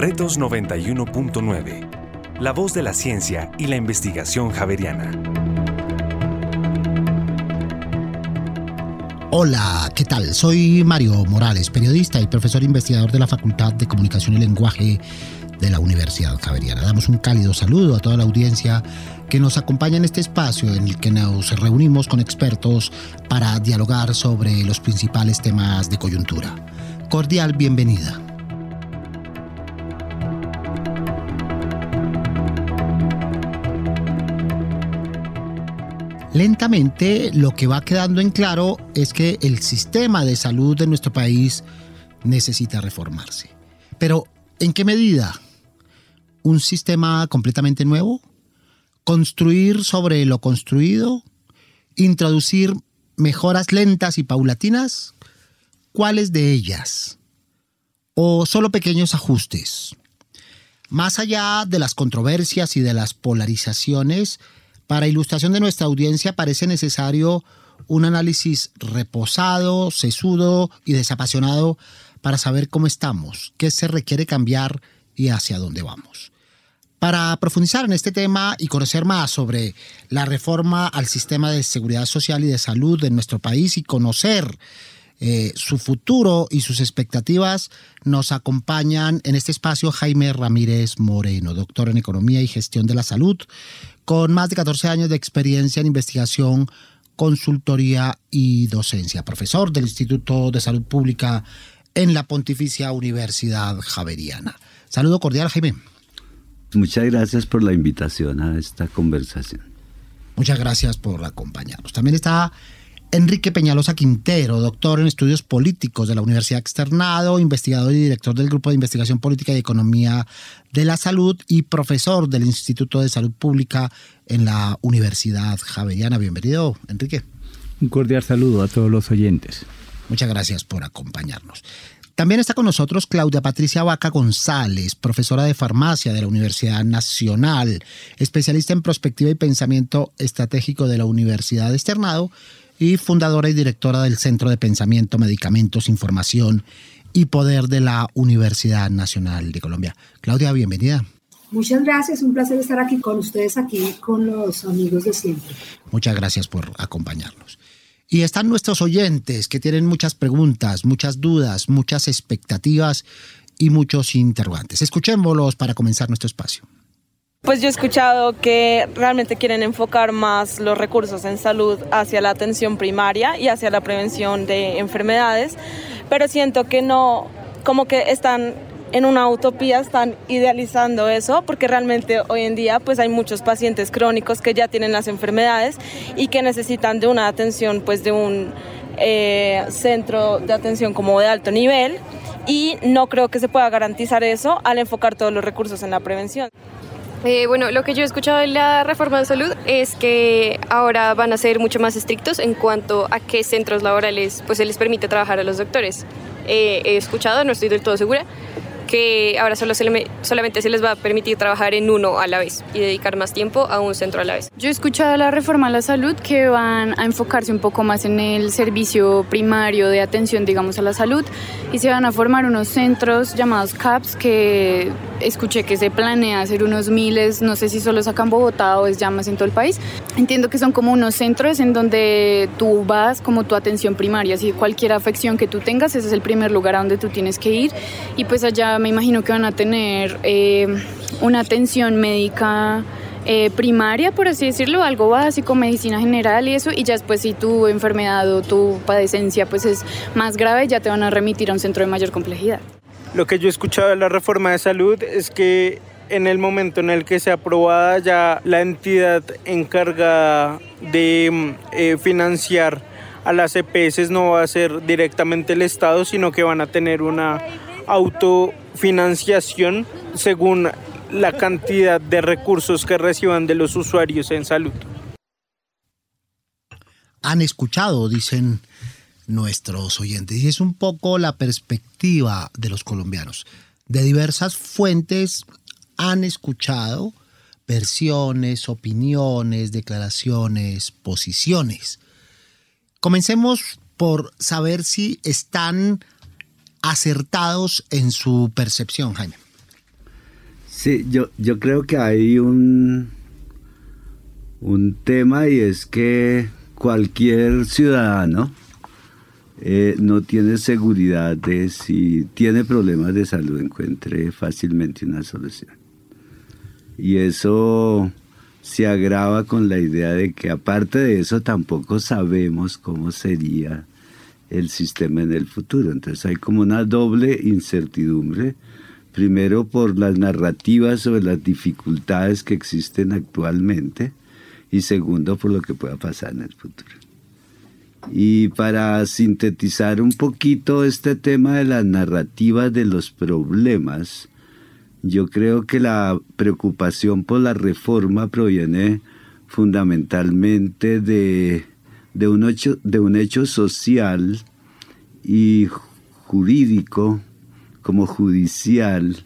Retos 91.9. La voz de la ciencia y la investigación javeriana. Hola, ¿qué tal? Soy Mario Morales, periodista y profesor investigador de la Facultad de Comunicación y Lenguaje de la Universidad Javeriana. Damos un cálido saludo a toda la audiencia que nos acompaña en este espacio en el que nos reunimos con expertos para dialogar sobre los principales temas de coyuntura. Cordial bienvenida. Lentamente lo que va quedando en claro es que el sistema de salud de nuestro país necesita reformarse. Pero, ¿en qué medida? ¿Un sistema completamente nuevo? ¿Construir sobre lo construido? ¿Introducir mejoras lentas y paulatinas? ¿Cuáles de ellas? ¿O solo pequeños ajustes? Más allá de las controversias y de las polarizaciones, para ilustración de nuestra audiencia parece necesario un análisis reposado, sesudo y desapasionado para saber cómo estamos, qué se requiere cambiar y hacia dónde vamos. Para profundizar en este tema y conocer más sobre la reforma al sistema de seguridad social y de salud de nuestro país y conocer eh, su futuro y sus expectativas, nos acompañan en este espacio Jaime Ramírez Moreno, doctor en Economía y Gestión de la Salud, con más de 14 años de experiencia en investigación, consultoría y docencia, profesor del Instituto de Salud Pública en la Pontificia Universidad Javeriana. Saludo cordial, Jaime. Muchas gracias por la invitación a esta conversación. Muchas gracias por acompañarnos. También está Enrique Peñalosa Quintero, doctor en estudios políticos de la Universidad Externado, investigador y director del Grupo de Investigación Política y Economía de la Salud y profesor del Instituto de Salud Pública en la Universidad Javeriana. Bienvenido, Enrique. Un cordial saludo a todos los oyentes. Muchas gracias por acompañarnos. También está con nosotros Claudia Patricia Vaca González, profesora de farmacia de la Universidad Nacional, especialista en prospectiva y pensamiento estratégico de la Universidad Externado y fundadora y directora del Centro de Pensamiento, Medicamentos, Información y Poder de la Universidad Nacional de Colombia. Claudia, bienvenida. Muchas gracias, un placer estar aquí con ustedes, aquí con los amigos de siempre. Muchas gracias por acompañarnos. Y están nuestros oyentes que tienen muchas preguntas, muchas dudas, muchas expectativas y muchos interrogantes. Escuchémoslos para comenzar nuestro espacio. Pues yo he escuchado que realmente quieren enfocar más los recursos en salud hacia la atención primaria y hacia la prevención de enfermedades, pero siento que no, como que están en una utopía, están idealizando eso, porque realmente hoy en día pues hay muchos pacientes crónicos que ya tienen las enfermedades y que necesitan de una atención pues de un eh, centro de atención como de alto nivel y no creo que se pueda garantizar eso al enfocar todos los recursos en la prevención. Eh, bueno, lo que yo he escuchado de la reforma de salud es que ahora van a ser mucho más estrictos en cuanto a qué centros laborales pues se les permite trabajar a los doctores. Eh, he escuchado, no estoy del todo segura, que ahora solo solamente se les va a permitir trabajar en uno a la vez y dedicar más tiempo a un centro a la vez. Yo he escuchado la reforma a la salud que van a enfocarse un poco más en el servicio primario de atención, digamos, a la salud y se van a formar unos centros llamados CAPS que escuché que se planea hacer unos miles, no sé si solo sacan Bogotá o es ya más en todo el país. Entiendo que son como unos centros en donde tú vas como tu atención primaria, si cualquier afección que tú tengas, ese es el primer lugar a donde tú tienes que ir y pues allá me imagino que van a tener eh, una atención médica eh, primaria, por así decirlo, algo básico, medicina general y eso, y ya después si tu enfermedad o tu padecencia pues es más grave, ya te van a remitir a un centro de mayor complejidad. Lo que yo he escuchado de la reforma de salud es que en el momento en el que sea aprobada ya la entidad encargada de eh, financiar a las EPS no va a ser directamente el Estado, sino que van a tener una autofinanciación según la cantidad de recursos que reciban de los usuarios en salud. Han escuchado, dicen nuestros oyentes, y es un poco la perspectiva de los colombianos. De diversas fuentes han escuchado versiones, opiniones, declaraciones, posiciones. Comencemos por saber si están acertados en su percepción, Jaime. Sí, yo, yo creo que hay un, un tema y es que cualquier ciudadano eh, no tiene seguridad de si tiene problemas de salud encuentre fácilmente una solución. Y eso se agrava con la idea de que aparte de eso tampoco sabemos cómo sería el sistema en el futuro. Entonces hay como una doble incertidumbre, primero por las narrativas sobre las dificultades que existen actualmente y segundo por lo que pueda pasar en el futuro. Y para sintetizar un poquito este tema de las narrativas de los problemas, yo creo que la preocupación por la reforma proviene fundamentalmente de, un, hecho, de un hecho social y jurídico como judicial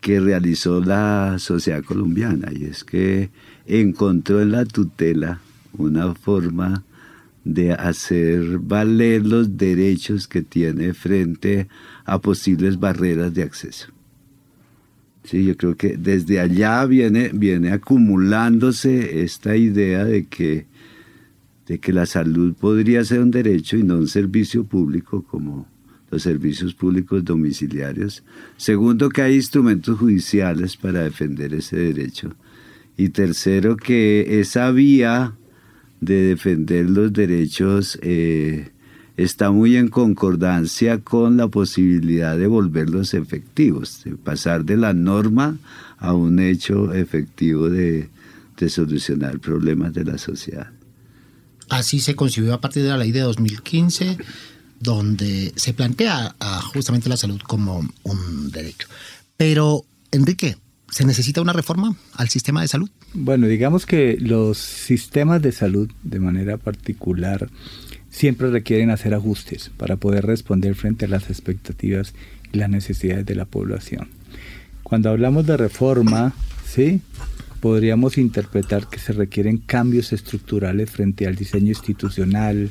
que realizó la sociedad colombiana y es que encontró en la tutela una forma de hacer valer los derechos que tiene frente a posibles barreras de acceso. Sí, yo creo que desde allá viene, viene acumulándose esta idea de que, de que la salud podría ser un derecho y no un servicio público como los servicios públicos domiciliarios. Segundo, que hay instrumentos judiciales para defender ese derecho. Y tercero, que esa vía de defender los derechos eh, está muy en concordancia con la posibilidad de volverlos efectivos, de pasar de la norma a un hecho efectivo de, solucionar problemas de la sociedad. Así se concibió a partir de la ley de 2015, donde se plantea justamente la salud como un derecho. Pero, Enrique, ¿se necesita una reforma al sistema de salud? Bueno, digamos que los sistemas de salud, de manera particular, siempre requieren hacer ajustes para poder responder frente a las expectativas y las necesidades de la población. Cuando hablamos de reforma, ¿sí? Podríamos interpretar que se requieren cambios estructurales frente al diseño institucional,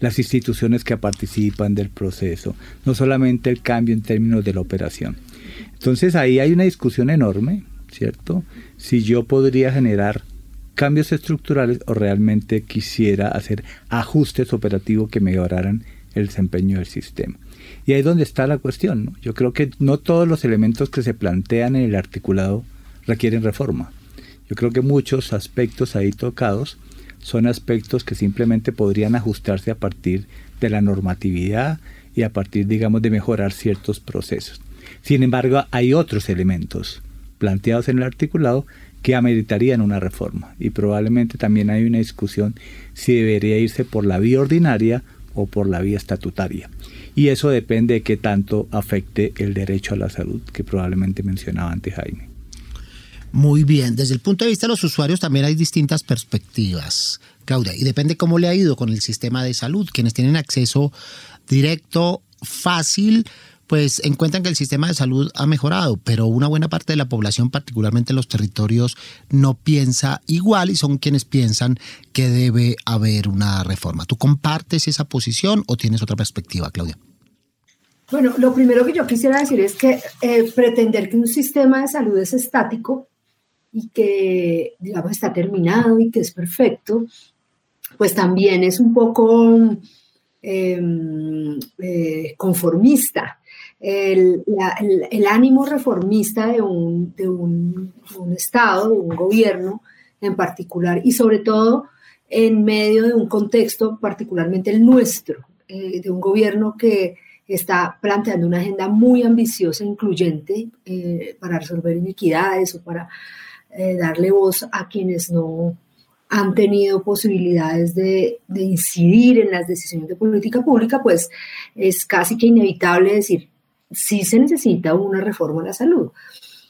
las instituciones que participan del proceso, no solamente el cambio en términos de la operación. Entonces ahí hay una discusión enorme, ¿cierto? Si yo podría generar cambios estructurales o realmente quisiera hacer ajustes operativos que mejoraran el desempeño del sistema. Y ahí es donde está la cuestión. Yo creo que no todos los elementos que se plantean en el articulado requieren reforma. Yo creo que muchos aspectos ahí tocados son aspectos que simplemente podrían ajustarse a partir de la normatividad y a partir, digamos, de mejorar ciertos procesos. Sin embargo, hay otros elementos planteados en el articulado que ameritarían una reforma. Y probablemente también hay una discusión si debería irse por la vía ordinaria o por la vía estatutaria. Y eso depende de qué tanto afecte el derecho a la salud que probablemente mencionaba antes Jaime. Muy bien, desde el punto de vista de los usuarios también hay distintas perspectivas, Claudia, y depende cómo le ha ido con el sistema de salud. Quienes tienen acceso directo, fácil, pues encuentran que el sistema de salud ha mejorado, pero una buena parte de la población, particularmente en los territorios, no piensa igual y son quienes piensan que debe haber una reforma. ¿Tú compartes esa posición o tienes otra perspectiva, Claudia? Bueno, lo primero que yo quisiera decir es que eh, pretender que un sistema de salud es estático y que, digamos, está terminado y que es perfecto, pues también es un poco em, eh, conformista. El, ánimo reformista de un, de un, Estado, de un gobierno en particular, y sobre todo en medio de un contexto particularmente el nuestro, eh, de un gobierno que está planteando una agenda muy ambiciosa e incluyente eh, para resolver inequidades o para eh, darle voz a quienes no han tenido posibilidades de, de, incidir en las decisiones de política pública, pues es casi que inevitable decir, sí se necesita una reforma a la salud.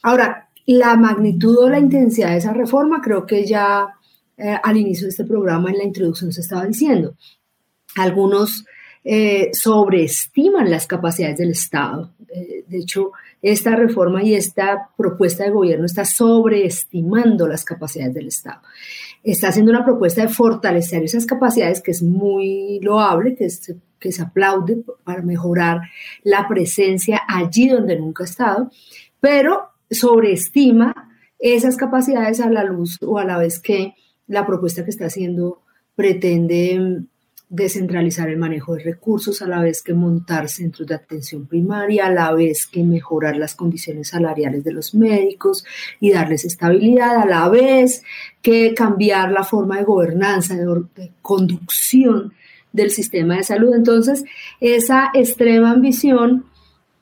Ahora, la magnitud o la intensidad de esa reforma creo que ya eh, al inicio de este programa en la introducción se estaba diciendo. Algunos eh, sobreestiman las capacidades del Estado. Eh, de hecho, esta reforma y esta propuesta de gobierno está sobreestimando las capacidades del Estado. Está haciendo una propuesta de fortalecer esas capacidades que es muy loable, que se, que se aplaude para mejorar la presencia allí donde nunca ha estado, pero sobreestima esas capacidades a la luz o a la vez que la propuesta que está haciendo pretende descentralizar el manejo de recursos, a la vez que montar centros de atención primaria, a la vez que mejorar las condiciones salariales de los médicos y darles estabilidad, a la vez que cambiar la forma de gobernanza, de, conducción del sistema de salud. Entonces, esa extrema ambición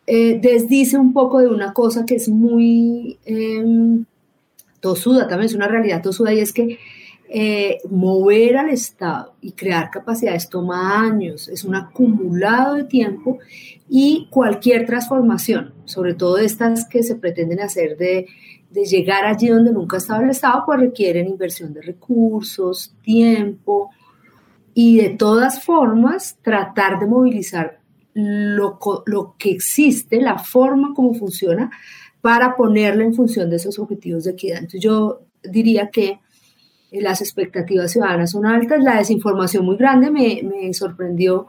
eh, desdice un poco de una cosa que es muy em, tosuda, también es una realidad tosuda, y es que eh, mover al Estado y crear capacidades toma años, es un acumulado de tiempo y cualquier transformación, sobre todo estas que se pretenden hacer de, de llegar allí donde nunca estaba el Estado, pues requieren inversión de recursos, tiempo y de todas formas tratar de movilizar lo, lo que existe, la forma como funciona, para ponerlo en función de esos objetivos de equidad. Entonces yo diría que las expectativas ciudadanas son altas, la desinformación muy grande, me, sorprendió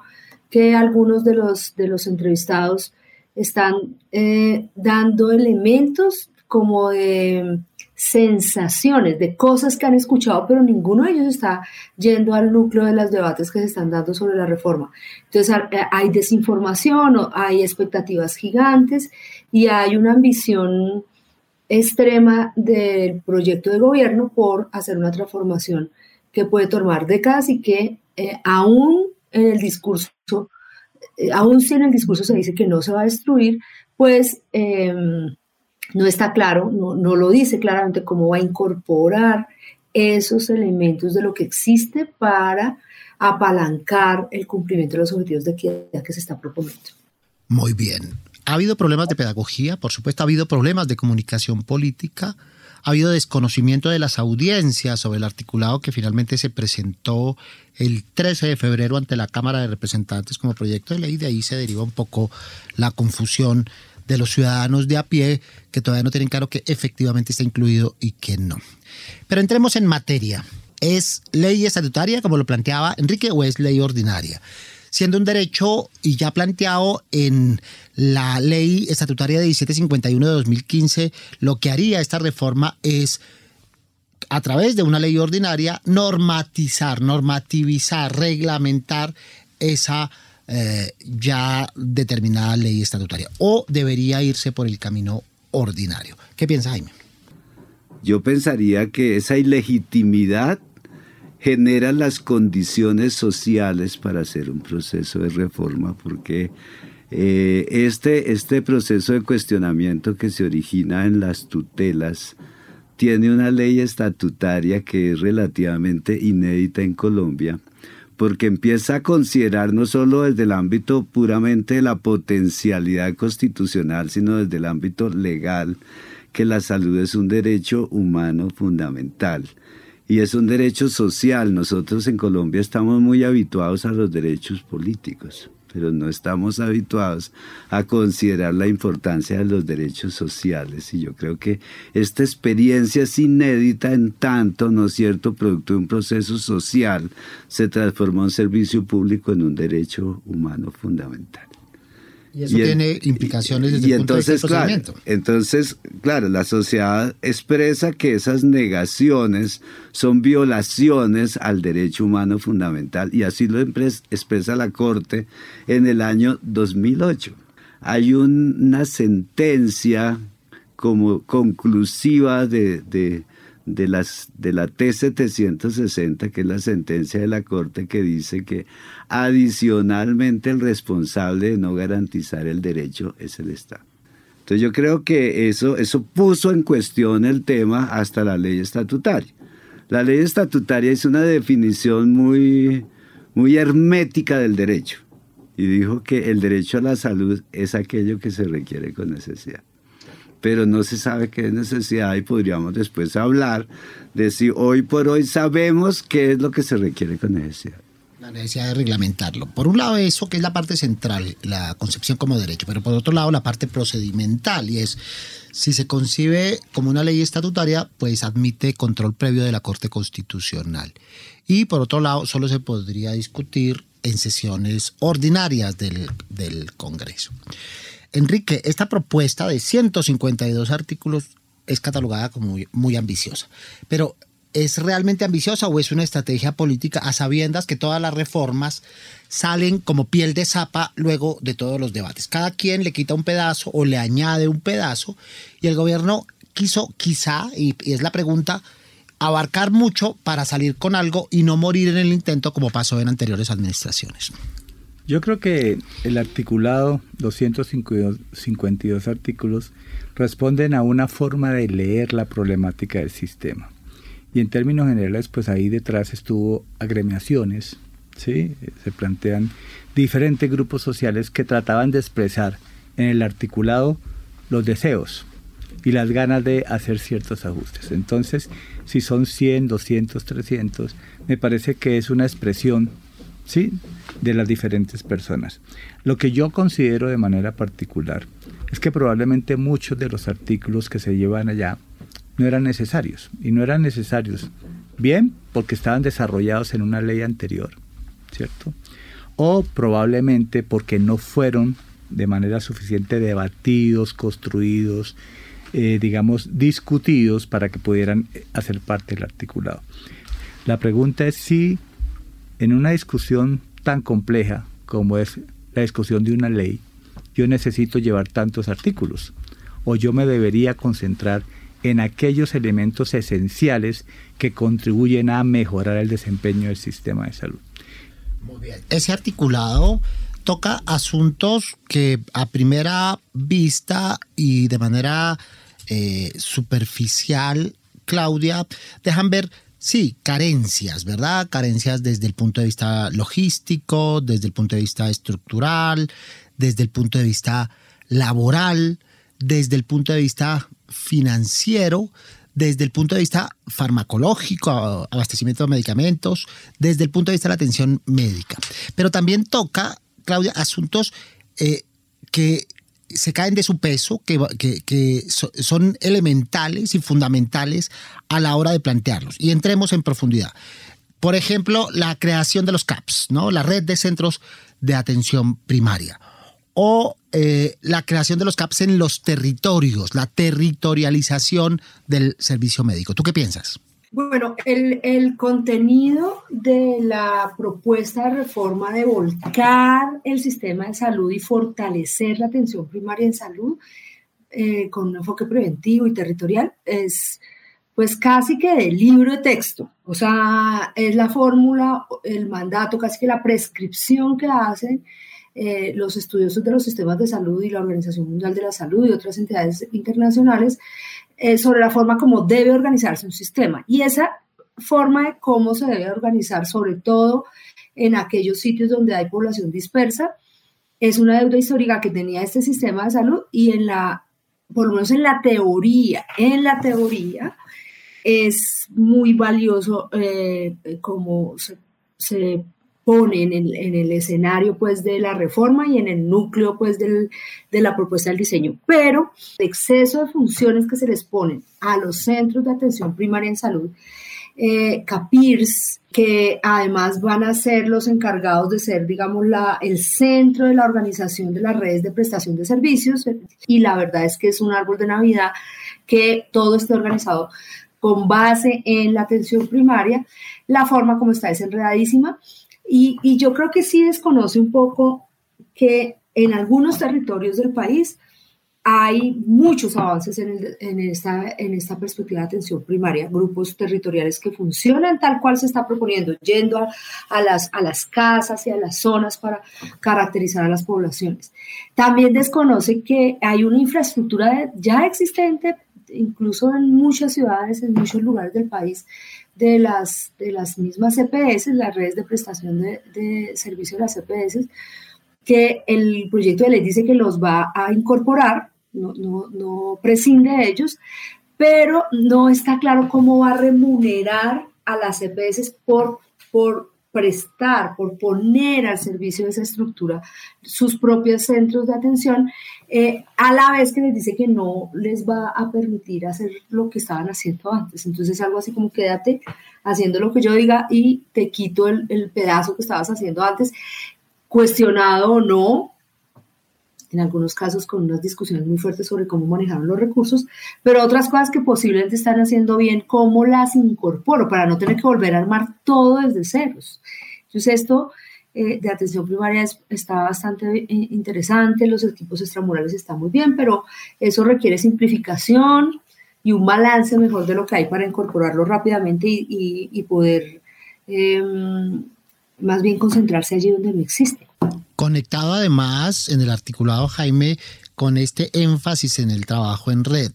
que algunos de los, de los entrevistados están eh, dando elementos como de sensaciones, de cosas que han escuchado, pero ninguno de ellos está yendo al núcleo de los debates que se están dando sobre la reforma. Entonces eh, hay desinformación, hay expectativas gigantes y hay una ambición extrema del proyecto de gobierno por hacer una transformación que puede tomar décadas y que eh, aún en el discurso, eh, aún si en el discurso se dice que no se va a destruir, pues em, no está claro, no, no lo dice claramente cómo va a incorporar esos elementos de lo que existe para apalancar el cumplimiento de los objetivos de equidad que se está proponiendo. Muy bien. Ha habido problemas de pedagogía, por supuesto, ha habido problemas de comunicación política, ha habido desconocimiento de las audiencias sobre el articulado que finalmente se presentó el 13 de febrero ante la Cámara de Representantes como proyecto de ley. De ahí se deriva un poco la confusión de los ciudadanos de a pie que todavía no tienen claro que efectivamente está incluido y que no. Pero entremos en materia. ¿Es ley estatutaria, como lo planteaba Enrique, o es ley ordinaria? Siendo un derecho y ya planteado en la ley estatutaria de 1751 de 2015, lo que haría esta reforma es a través de una ley ordinaria normatizar, normativizar, reglamentar esa eh, ya determinada ley estatutaria o debería irse por el camino ordinario. ¿Qué piensa Jaime? Yo pensaría que esa ilegitimidad genera las condiciones sociales para hacer un proceso de reforma, porque eh, este, este proceso de cuestionamiento que se origina en las tutelas tiene una ley estatutaria que es relativamente inédita en Colombia, porque empieza a considerar no solo desde el ámbito puramente de la potencialidad constitucional, sino desde el ámbito legal, que la salud es un derecho humano fundamental y es un derecho social. Nosotros en Colombia estamos muy habituados a los derechos políticos, pero no estamos habituados a considerar la importancia de los derechos sociales. Y yo creo que esta experiencia es inédita en tanto, ¿no es cierto?, producto de un proceso social, se transformó un servicio público en un derecho humano fundamental. Y eso tiene implicaciones desde el punto de vista Claro, entonces, claro, la sociedad expresa que esas negaciones son violaciones al derecho humano fundamental y así lo expresa la Corte en el año 2008. Hay una sentencia como conclusiva de de, las, de la T760, que es la sentencia de la Corte que dice que adicionalmente el responsable de no garantizar el derecho es el Estado. Entonces yo creo que eso, eso puso en cuestión el tema hasta la ley estatutaria. La ley estatutaria es una definición muy, muy hermética del derecho y dijo que el derecho a la salud es aquello que se requiere con necesidad pero no se sabe qué es necesidad y podríamos después hablar de si hoy por hoy sabemos qué es lo que se requiere con necesidad. La necesidad de reglamentarlo. Por un lado eso, que es la parte central, la concepción como derecho, pero por otro lado la parte procedimental, y es, si se concibe como una ley estatutaria, pues admite control previo de la Corte Constitucional. Y por otro lado, solo se podría discutir en sesiones ordinarias del, del Congreso. Enrique, esta propuesta de 152 artículos es catalogada como muy, ambiciosa, pero ¿es realmente ambiciosa o es una estrategia política a sabiendas que todas las reformas salen como piel de zapa luego de todos los debates? Cada quien le quita un pedazo o le añade un pedazo y el gobierno quiso quizá, y es la pregunta, abarcar mucho para salir con algo y no morir en el intento como pasó en anteriores administraciones. Yo creo que el articulado 252 artículos responden a una forma de leer la problemática del sistema. Y en términos generales, pues ahí detrás estuvo agremiaciones, ¿sí? se plantean diferentes grupos sociales que trataban de expresar en el articulado los deseos y las ganas de hacer ciertos ajustes. Entonces, si son 100, 200, 300, me parece que es una expresión ¿sí? de las diferentes personas. Lo que yo considero de manera particular es que probablemente muchos de los artículos que se llevan allá no eran necesarios. Y no eran necesarios, bien, porque estaban desarrollados en una ley anterior, ¿cierto? O probablemente porque no fueron de manera suficiente debatidos, construidos, eh, digamos, discutidos para que pudieran hacer parte del articulado. La pregunta es si en una discusión tan compleja como es la discusión de una ley, yo necesito llevar tantos artículos o yo me debería concentrar en aquellos elementos esenciales que contribuyen a mejorar el desempeño del sistema de salud. Muy bien. Ese articulado toca asuntos que a primera vista y de manera eh, superficial, Claudia, dejan ver Sí, carencias, ¿verdad? Carencias desde el punto de vista logístico, desde el punto de vista estructural, desde el punto de vista laboral, desde el punto de vista financiero, desde el punto de vista farmacológico, abastecimiento de medicamentos, desde el punto de vista de la atención médica. Pero también toca, Claudia, asuntos eh, que se caen de su peso, que, que, son elementales y fundamentales a la hora de plantearlos. Y entremos en profundidad. Por ejemplo, la creación de los CAPS, ¿no? la red de centros de atención primaria. O eh, la creación de los CAPS en los territorios, la territorialización del servicio médico. ¿Tú qué piensas? Bueno, el, contenido de la propuesta de reforma de volcar el sistema de salud y fortalecer la atención primaria en salud eh, con un enfoque preventivo y territorial es pues casi que del libro de texto. O sea, es la fórmula, el mandato, casi que la prescripción que hacen eh, los estudiosos de los sistemas de salud y la Organización Mundial de la Salud y otras entidades internacionales eh, sobre la forma como debe organizarse un sistema. Y esa forma de cómo se debe organizar, sobre todo en aquellos sitios donde hay población dispersa, es una deuda histórica que tenía este sistema de salud y en la, por lo menos en la teoría, en la teoría, es muy valioso eh, como se, se pone en el, en el, escenario pues de la reforma y en el núcleo pues del, de la propuesta del diseño. Pero el exceso de funciones que se les ponen a los centros de atención primaria en salud, eh, CAPIRS, que además van a ser los encargados de ser, digamos, la, el centro de la organización de las redes de prestación de servicios. Y la verdad es que es un árbol de Navidad que todo esté organizado con base en la atención primaria. La forma como está es enredadísima y, yo creo que sí desconoce un poco que en algunos territorios del país hay muchos avances en, esta, perspectiva de atención primaria, grupos territoriales que funcionan tal cual se está proponiendo, yendo a las casas y a las zonas para caracterizar a las poblaciones. También desconoce que hay una infraestructura ya existente, incluso en muchas ciudades, en muchos lugares del país, de las, de las mismas CPS, las redes de prestación de, de servicio de las CPS, que el proyecto de ley dice que los va a incorporar, no, no, no prescinde de ellos, pero no está claro cómo va a remunerar a las CPS por, por prestar, por poner al servicio de esa estructura sus propios centros de atención, eh, a la vez que les dice que no les va a permitir hacer lo que estaban haciendo antes. Entonces algo así como quédate haciendo lo que yo diga y te quito el, el pedazo que estabas haciendo antes, cuestionado o no, en algunos casos con unas discusiones muy fuertes sobre cómo manejaron los recursos, pero otras cosas que posiblemente están haciendo bien, cómo las incorporo para no tener que volver a armar todo desde ceros. Entonces esto eh, de atención primaria está bastante eh, interesante, los equipos extramurales están muy bien, pero eso requiere simplificación y un balance mejor de lo que hay para incorporarlo rápidamente y, poder em, más bien concentrarse allí donde no existe conectado además en el articulado Jaime con este énfasis en el trabajo en red.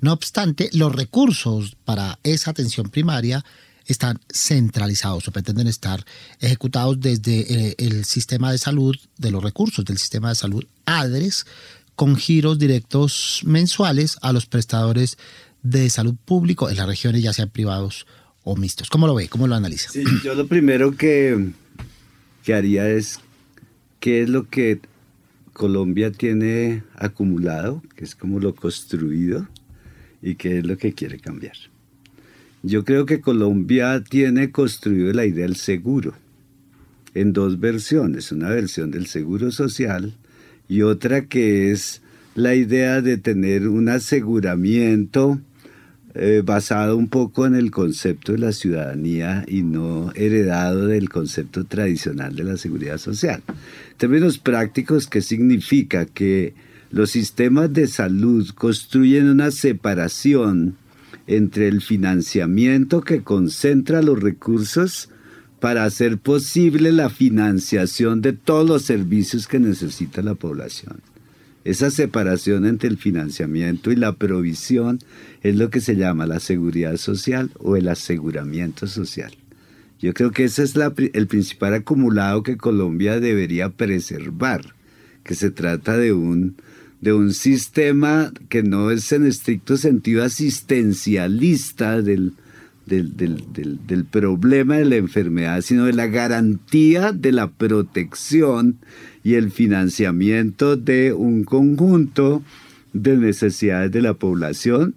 No obstante, los recursos para esa atención primaria están centralizados o pretenden estar ejecutados desde eh, el sistema de salud, de los recursos del sistema de salud ADRES, con giros directos mensuales a los prestadores de salud público en las regiones, ya sean privados o. ¿Cómo lo ve? ¿Cómo lo analiza? Yo lo primero que, que haría es qué es lo que Colombia tiene acumulado, que es como lo construido, y qué es lo que quiere cambiar. Yo creo que Colombia tiene construido la idea del seguro en dos versiones, una versión del seguro social y otra que es la idea de tener un aseguramiento eh, basado un poco en el concepto de la ciudadanía y no heredado del concepto tradicional de la seguridad social términos prácticos, ¿qué significa? Que los sistemas de salud construyen una separación entre el financiamiento que concentra los recursos para hacer posible la financiación de todos los servicios que necesita la población. Esa separación entre el financiamiento y la provisión es lo que se llama la seguridad social o el aseguramiento social. Yo creo que ese es el principal acumulado que Colombia debería preservar, que se trata de un, de un sistema que no es en estricto sentido asistencialista del, del, del, problema de la enfermedad, sino de la garantía de la protección y el financiamiento de un conjunto de necesidades de la población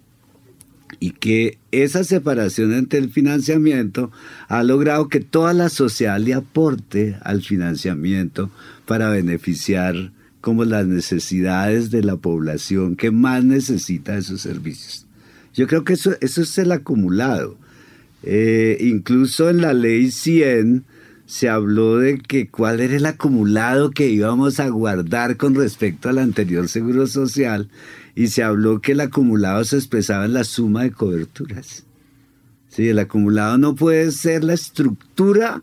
y que esa separación entre el financiamiento ha logrado que toda la sociedad le aporte al financiamiento para beneficiar como las necesidades de la población que más necesita esos servicios. Yo creo que eso, eso es el acumulado. Eh, incluso en la ley 100 se habló de que cuál era el acumulado que íbamos a guardar con respecto al anterior seguro social y se habló que el acumulado se expresaba en la suma de coberturas. Sí, el acumulado no puede ser la estructura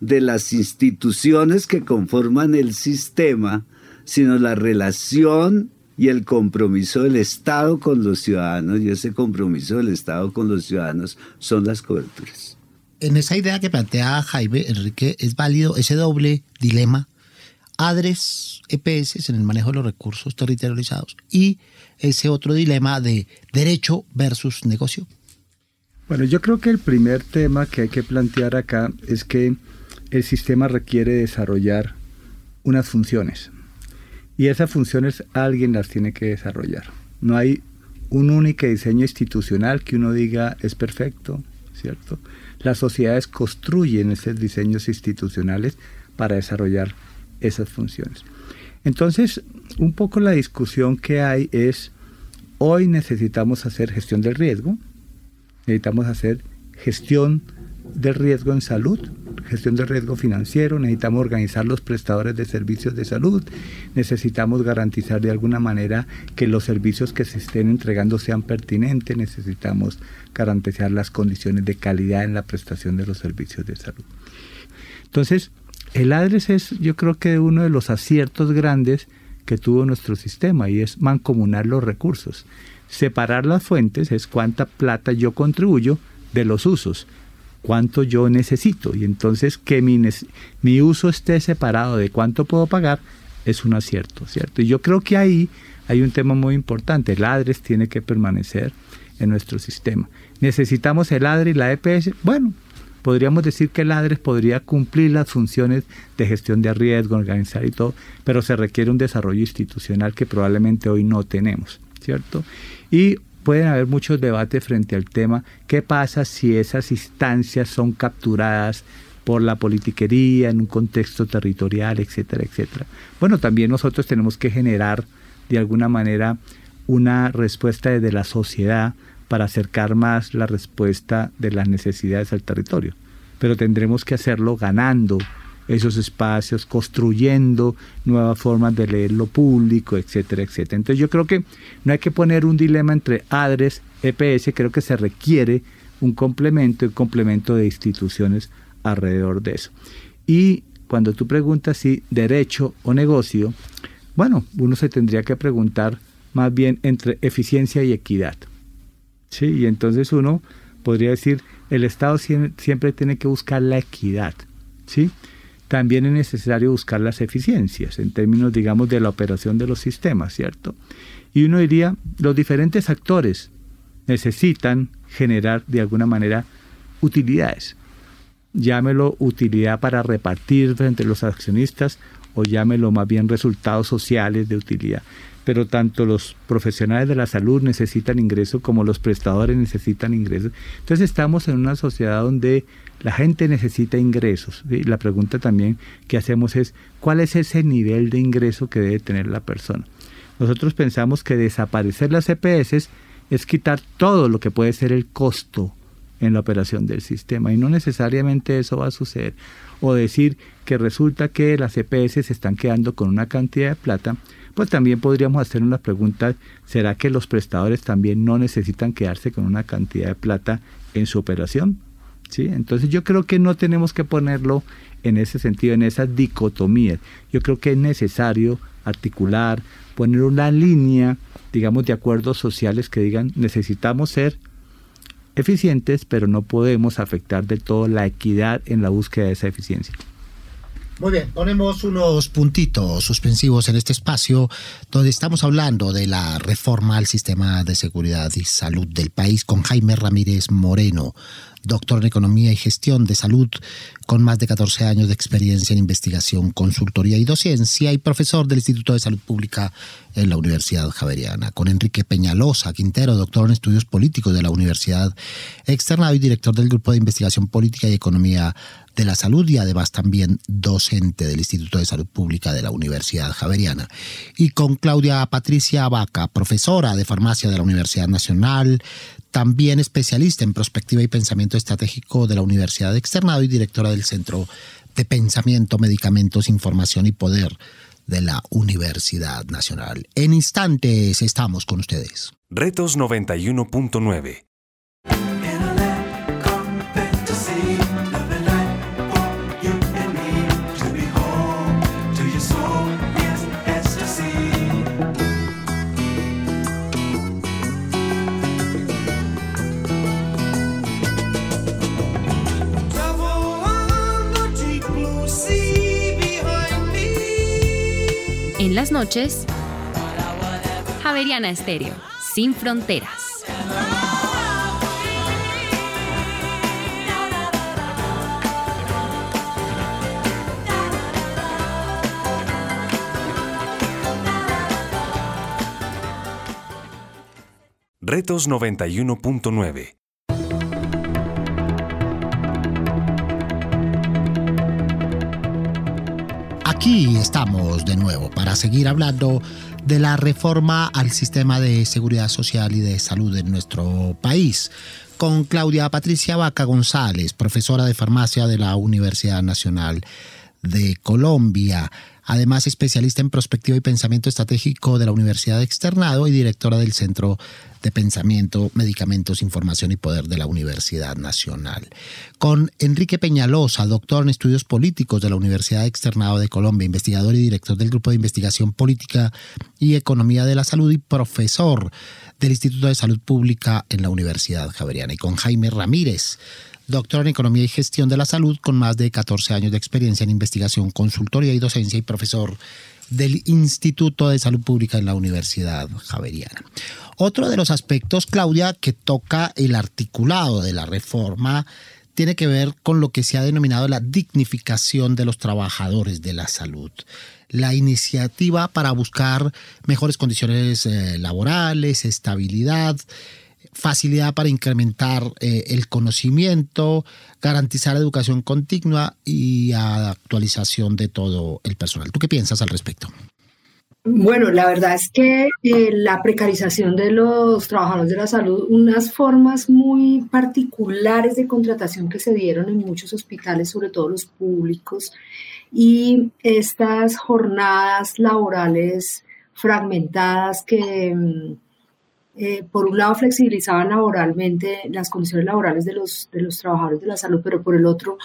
de las instituciones que conforman el sistema, sino la relación y el compromiso del Estado con los ciudadanos, y ese compromiso del Estado con los ciudadanos son las coberturas. En esa idea que plantea Jaime Enrique, es válido ese doble dilema, ADRES, EPS en el manejo de los recursos territorializados y ese otro dilema de derecho versus negocio? Bueno, yo creo que el primer tema que hay que plantear acá es que el sistema requiere desarrollar unas funciones y esas funciones alguien las tiene que desarrollar. No hay un único diseño institucional que uno diga es perfecto, ¿cierto? Las sociedades construyen esos diseños institucionales para desarrollar esas funciones. Entonces, un poco la discusión que hay es, hoy necesitamos hacer gestión del riesgo, necesitamos hacer gestión del riesgo en salud, gestión del riesgo financiero, necesitamos organizar los prestadores de servicios de salud, necesitamos garantizar de alguna manera que los servicios que se estén entregando sean pertinentes, necesitamos garantizar las condiciones de calidad en la prestación de los servicios de salud. Entonces, el ADRES es yo creo que uno de los aciertos grandes que tuvo nuestro sistema y es mancomunar los recursos. Separar las fuentes es cuánta plata yo contribuyo de los usos, cuánto yo necesito y entonces que mi, uso esté separado de cuánto puedo pagar es un acierto, ¿cierto? Y yo creo que ahí hay un tema muy importante, el ADRES tiene que permanecer en nuestro sistema. ¿Necesitamos el ADRE y la EPS? Bueno, podríamos decir que el ADRES podría cumplir las funciones de gestión de riesgo, organizar y todo, pero se requiere un desarrollo institucional que probablemente hoy no tenemos, ¿cierto? Y pueden haber muchos debates frente al tema, ¿qué pasa si esas instancias son capturadas por la politiquería en un contexto territorial, etcétera, etcétera? Bueno, también nosotros tenemos que generar de alguna manera una respuesta desde la sociedad para acercar más la respuesta de las necesidades al territorio. Pero tendremos que hacerlo ganando esos espacios, construyendo nuevas formas de leer lo público, etcétera, etcétera. Entonces yo creo que no hay que poner un dilema entre ADRES, EPS, creo que se requiere un complemento, un complemento de instituciones alrededor de eso. Y cuando tú preguntas si derecho o negocio, bueno, uno se tendría que preguntar más bien entre eficiencia y equidad. ¿Sí? Y entonces uno podría decir, el Estado siempre tiene que buscar la equidad. ¿sí? También es necesario buscar las eficiencias en términos, digamos, de la operación de los sistemas, ¿cierto? Y uno diría, los diferentes actores necesitan generar de alguna manera utilidades. Llámelo utilidad para repartir entre los accionistas o llámelo más bien resultados sociales de utilidad pero tanto los profesionales de la salud necesitan ingresos como los prestadores necesitan ingresos. Entonces estamos en una sociedad donde la gente necesita ingresos. y La pregunta también que hacemos es, ¿cuál es ese nivel de ingreso que debe tener la persona? Nosotros pensamos que desaparecer las EPS es quitar todo lo que puede ser el costo en la operación del sistema y no necesariamente eso va a suceder. O decir que resulta que las EPS se están quedando con una cantidad de plata pues también podríamos hacer una pregunta, ¿será que los prestadores también no necesitan quedarse con una cantidad de plata en su operación? ¿Sí? Entonces yo creo que no tenemos que ponerlo en ese sentido, en esa dicotomía. Yo creo que es necesario articular, poner una línea, digamos, de acuerdos sociales que digan, necesitamos ser eficientes, pero no podemos afectar del todo la equidad en la búsqueda de esa eficiencia. Muy bien, ponemos unos puntitos suspensivos en este espacio donde estamos hablando de la reforma al sistema de seguridad y salud del país con Jaime Ramírez Moreno, doctor en Economía y Gestión de Salud, con más de 14 años de experiencia en investigación, consultoría y docencia, y profesor del Instituto de Salud Pública en la Universidad Javeriana. Con Enrique Peñalosa Quintero, doctor en Estudios Políticos de la Universidad Externado y director del Grupo de Investigación Política y Economía de la Salud y además también docente del Instituto de Salud Pública de la Universidad Javeriana. Y con Claudia Patricia Vaca, profesora de farmacia de la Universidad Nacional, también especialista en prospectiva y pensamiento estratégico de la Universidad Externado y directora del Centro de Pensamiento, Medicamentos, Información y Poder de la Universidad Nacional. En instantes estamos con ustedes. Retos 91.9 En las noches, Javeriana Estéreo, sin fronteras. Retos 91.9 Aquí estamos de nuevo para seguir hablando de la reforma al sistema de seguridad social y de salud en nuestro país. Con Claudia Patricia Vaca González, profesora de farmacia de la Universidad Nacional de Colombia, además especialista en prospectiva y pensamiento estratégico de la Universidad de Externado y directora del Centro de Pensamiento, Medicamentos, Información y Poder de la Universidad Nacional. Con Enrique Peñalosa, doctor en estudios políticos de la Universidad de Externado de Colombia, investigador y director del Grupo de Investigación Política y Economía de la Salud y profesor del Instituto de Salud Pública en la Universidad Javeriana. Y con Jaime Ramírez, doctor en Economía y Gestión de la Salud, con más de 14 años de experiencia en investigación, consultoría y docencia y profesor del Instituto de Salud Pública en la Universidad Javeriana. Otro de los aspectos, Claudia, que toca el articulado de la reforma tiene que ver con lo que se ha denominado la dignificación de los trabajadores de la salud. La iniciativa para buscar mejores condiciones eh, laborales, estabilidad, facilidad para incrementar eh, el conocimiento, garantizar educación continua y actualización de todo el personal. ¿Tú qué piensas al respecto? Bueno, la verdad es que eh, la precarización de los trabajadores de la salud, unas formas muy particulares de contratación que se dieron en muchos hospitales, sobre todo los públicos, y estas jornadas laborales fragmentadas que, mm, eh, por un lado, flexibilizaban laboralmente las condiciones laborales de los, de los trabajadores de la salud, pero por el otro,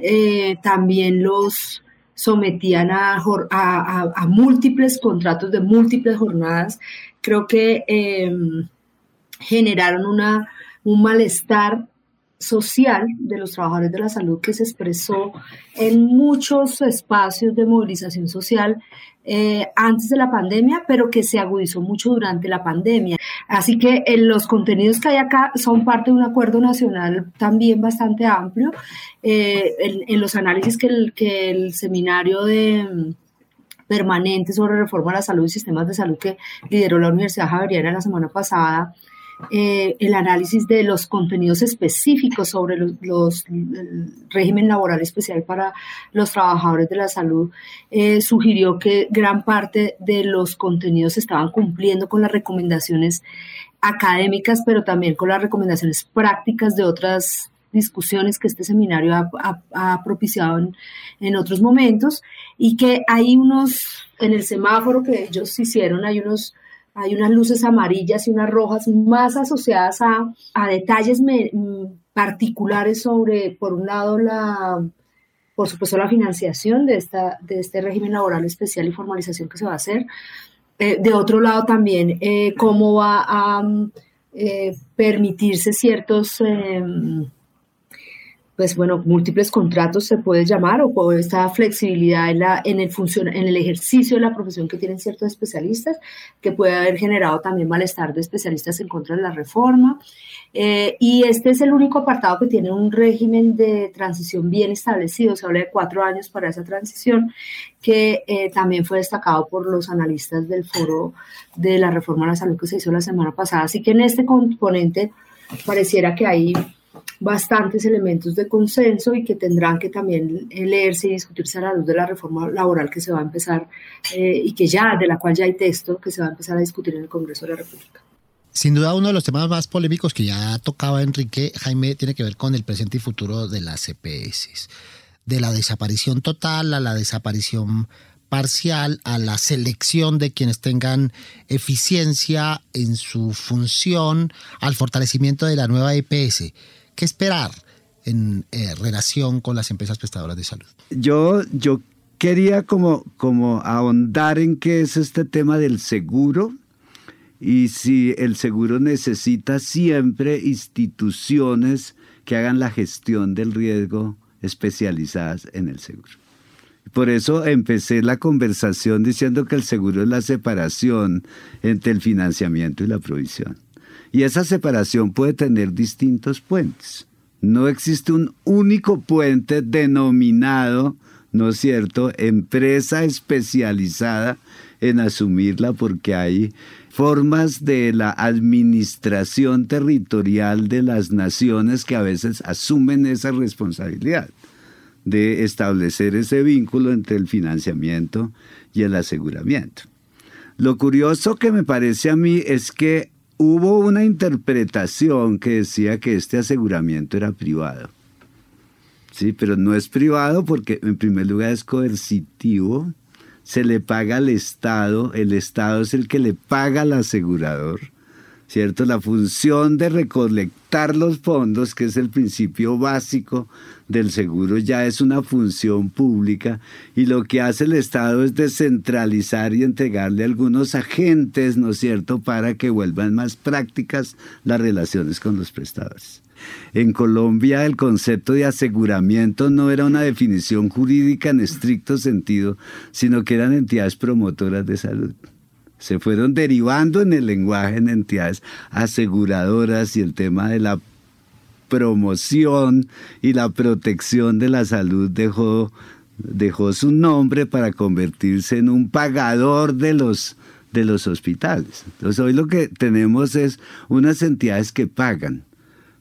eh, también los sometían a, múltiples contratos de múltiples jornadas, creo que em, generaron una, un malestar social de los trabajadores de la salud que se expresó en muchos espacios de movilización social eh, antes de la pandemia, pero que se agudizó mucho durante la pandemia. Así que eh, los contenidos que hay acá son parte de un acuerdo nacional también bastante amplio. Eh, en, los análisis que el, seminario de mm, permanente sobre reforma a la salud y sistemas de salud que lideró la Universidad Javeriana la semana pasada eh, el análisis de los contenidos específicos sobre los, el régimen laboral especial para los trabajadores de la salud, eh, sugirió que gran parte de los contenidos estaban cumpliendo con las recomendaciones académicas, pero también con las recomendaciones prácticas de otras discusiones que este seminario ha, propiciado en, otros momentos y que hay unos, en el semáforo que ellos hicieron, hay unos hay unas luces amarillas y unas rojas más asociadas a, detalles mm, particulares sobre, por un lado, la, por supuesto, la financiación de, esta, de este régimen laboral especial y formalización que se va a hacer. Eh, de otro lado, también, eh, cómo va a mm, eh, permitirse ciertos em, pues bueno, múltiples contratos se puede llamar o esta flexibilidad en, la, en, el en el ejercicio de la profesión que tienen ciertos especialistas, que puede haber generado también malestar de especialistas en contra de la reforma. Eh, y este es el único apartado que tiene un régimen de transición bien establecido, se habla de cuatro años para esa transición, que eh, también fue destacado por los analistas del foro de la reforma a la salud que se hizo la semana pasada. Así que en este componente pareciera que hay bastantes elementos de consenso y que tendrán que también leerse y discutirse a la luz de la reforma laboral que se va a empezar eh, y que ya, de la cual ya hay texto, que se va a empezar a discutir en el Congreso de la República. Sin duda uno de los temas más polémicos que ya tocaba Enrique Jaime tiene que ver con el presente y futuro de las CPS, de la desaparición total a la desaparición parcial, a la selección de quienes tengan eficiencia en su función, al fortalecimiento de la nueva EPS. ¿Qué esperar en eh, relación con las empresas prestadoras de salud? Yo, yo quería como, como ahondar en qué es este tema del seguro y si el seguro necesita siempre instituciones que hagan la gestión del riesgo especializadas en el seguro. Por eso empecé la conversación diciendo que el seguro es la separación entre el financiamiento y la provisión. Y esa separación puede tener distintos puentes. No existe un único puente denominado, ¿no es cierto?, empresa especializada en asumirla porque hay formas de la administración territorial de las naciones que a veces asumen esa responsabilidad de establecer ese vínculo entre el financiamiento y el aseguramiento. Lo curioso que me parece a mí es que hubo una interpretación que decía que este aseguramiento era privado. Sí, pero no es privado porque en primer lugar es coercitivo, se le paga al Estado, el Estado es el que le paga al asegurador, ¿cierto? La función de recolectar los fondos, que es el principio básico del seguro ya es una función pública y lo que hace el Estado es descentralizar y entregarle algunos agentes, ¿no es cierto?, para que vuelvan más prácticas las relaciones con los prestadores. En Colombia el concepto de aseguramiento no era una definición jurídica en estricto sentido, sino que eran entidades promotoras de salud se fueron derivando en el lenguaje en entidades aseguradoras y el tema de la promoción y la protección de la salud dejó, dejó su nombre para convertirse en un pagador de los, de los hospitales. Entonces hoy lo que tenemos es unas entidades que pagan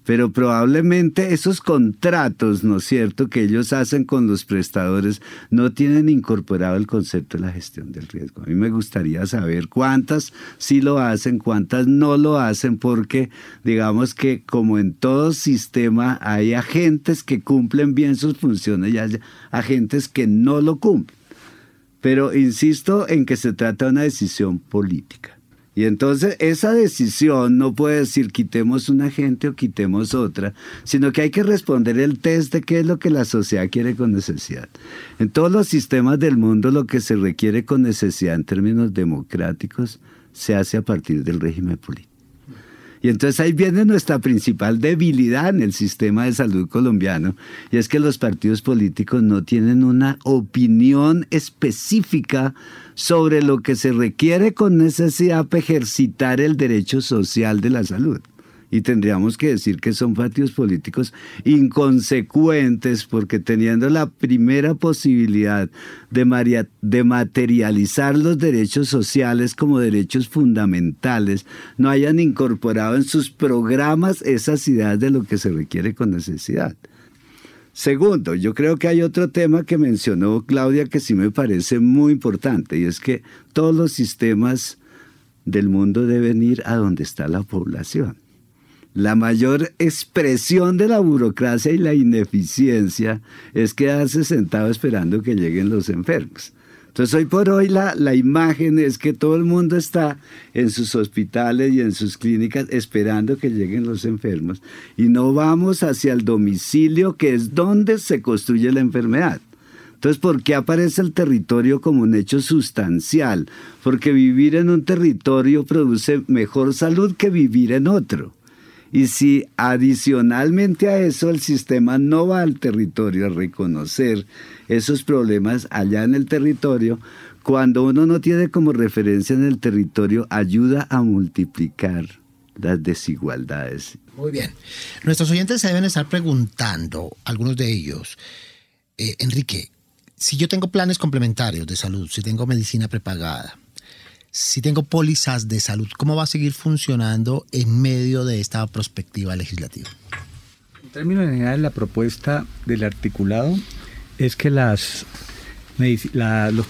pero probablemente esos contratos, ¿no es cierto?, que ellos hacen con los prestadores no tienen incorporado el concepto de la gestión del riesgo. A mí me gustaría saber cuántas sí lo hacen, cuántas no lo hacen, porque digamos que como en todo sistema hay agentes que cumplen bien sus funciones y hay agentes que no lo cumplen. Pero insisto en que se trata de una decisión política. Y entonces esa decisión no puede decir quitemos una gente o quitemos otra, sino que hay que responder el test de qué es lo que la sociedad quiere con necesidad. En todos los sistemas del mundo lo que se requiere con necesidad en términos democráticos se hace a partir del régimen político. Y entonces ahí viene nuestra principal debilidad en el sistema de salud colombiano, y es que los partidos políticos no tienen una opinión específica sobre lo que se requiere con necesidad para ejercitar el derecho social de la salud y tendríamos que decir que son partidos políticos inconsecuentes porque teniendo la primera posibilidad de, de materializar los derechos sociales como derechos fundamentales, no hayan incorporado en sus programas esas ideas de lo que se requiere con necesidad. Segundo, yo creo que hay otro tema que mencionó Claudia que sí me parece muy importante y es que todos los sistemas del mundo deben ir a donde está la población la mayor expresión de la burocracia y la ineficiencia es quedarse sentado esperando que lleguen los enfermos. Entonces hoy por hoy la, la, imagen es que todo el mundo está en sus hospitales y en sus clínicas esperando que lleguen los enfermos y no vamos hacia el domicilio que es donde se construye la enfermedad. Entonces, ¿por qué aparece el territorio como un hecho sustancial? Porque vivir en un territorio produce mejor salud que vivir en otro. Y si adicionalmente a eso el sistema no va al territorio a reconocer esos problemas allá en el territorio, cuando uno no tiene como referencia en el territorio, ayuda a multiplicar las desigualdades. Muy bien. Nuestros oyentes se deben estar preguntando, algunos de ellos, eh, Enrique, si yo tengo planes complementarios de salud, si tengo medicina prepagada, si tengo pólizas de salud, ¿cómo va a seguir funcionando en medio de esta perspectiva legislativa? En términos generales, la propuesta del articulado es que los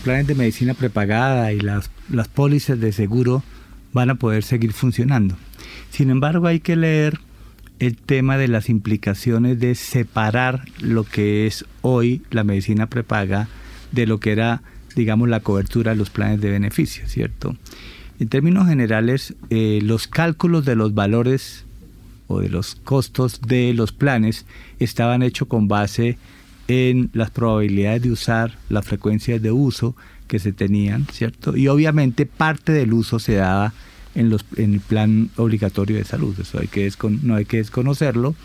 planes de medicina prepagada y las, las pólizas de seguro van a poder seguir funcionando. Sin embargo, hay que leer el tema de las implicaciones de separar lo que es hoy la medicina prepaga de lo que era digamos, la cobertura de los planes de beneficio, ¿cierto? En términos generales, eh, los cálculos de los valores o de los costos de los planes estaban hechos con base en las probabilidades de usar, las frecuencias de uso que se tenían, ¿cierto? Y obviamente parte del uso se daba en, los, en el plan obligatorio de salud, eso hay que no hay que desconocerlo.